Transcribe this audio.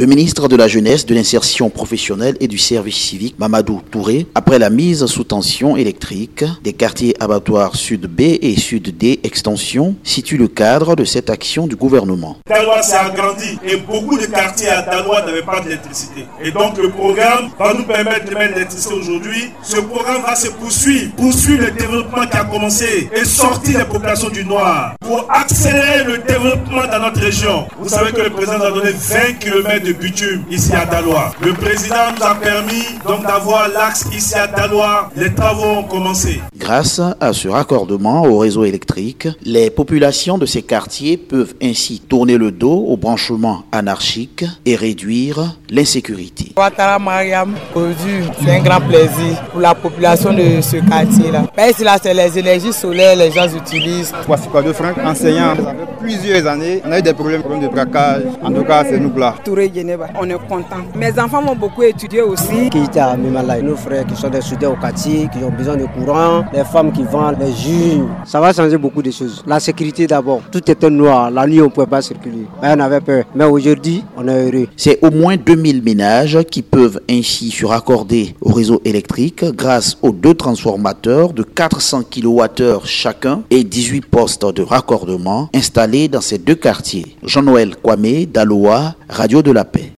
Le ministre de la Jeunesse, de l'Insertion professionnelle et du Service civique, Mamadou Touré, après la mise sous tension électrique des quartiers abattoirs Sud B et Sud D extension, situe le cadre de cette action du gouvernement. Talois s'est agrandi et beaucoup de quartiers à Talois n'avaient pas d'électricité. Et donc le programme va nous permettre de mettre l'électricité aujourd'hui. Ce programme va se poursuivre, poursuivre le développement commencé et sortir les populations du Noir pour accélérer le développement dans notre région. Vous savez que le président nous a donné 20 km de bitume ici à Dalois. Le président nous a permis donc d'avoir l'axe ici à Dalois. Les travaux ont commencé. Grâce à ce raccordement au réseau électrique, les populations de ces quartiers peuvent ainsi tourner le dos au branchement anarchique et réduire l'insécurité. Mariam, c'est un grand plaisir pour la population de ce quartier-là. Ici, là, c'est les énergies solaires, les gens utilisent. Quoi de Franck, enseignant. Ça fait plusieurs années, on a eu des problèmes, problèmes de braquage. En tout cas, c'est nous là. Touré on est content. Mes enfants vont beaucoup étudier aussi. Kita, nos frères qui sont des soudeurs au quartier, qui ont besoin de courant, les femmes qui vendent, les jus. Ça va changer beaucoup de choses. La sécurité d'abord. Tout était noir. La nuit, on ne pouvait pas circuler. Mais on avait peur. Mais aujourd'hui, on est heureux. C'est au moins 2000 ménages qui peuvent ainsi se raccorder au réseau électrique grâce aux deux transformateurs de 400 chacun et 18 postes de raccordement installés dans ces deux quartiers. Jean-Noël Kwame, Daloa, Radio de la Paix.